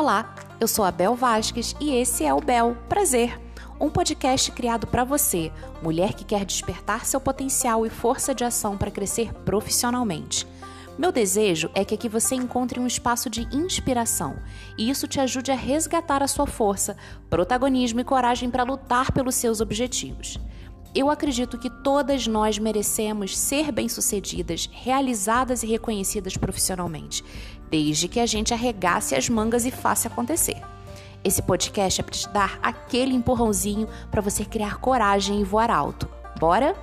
Olá, eu sou a Bel Vasques e esse é o Bel Prazer, um podcast criado para você, mulher que quer despertar seu potencial e força de ação para crescer profissionalmente. Meu desejo é que aqui você encontre um espaço de inspiração e isso te ajude a resgatar a sua força, protagonismo e coragem para lutar pelos seus objetivos. Eu acredito que todas nós merecemos ser bem-sucedidas, realizadas e reconhecidas profissionalmente, desde que a gente arregace as mangas e faça acontecer. Esse podcast é para te dar aquele empurrãozinho para você criar coragem e voar alto. Bora?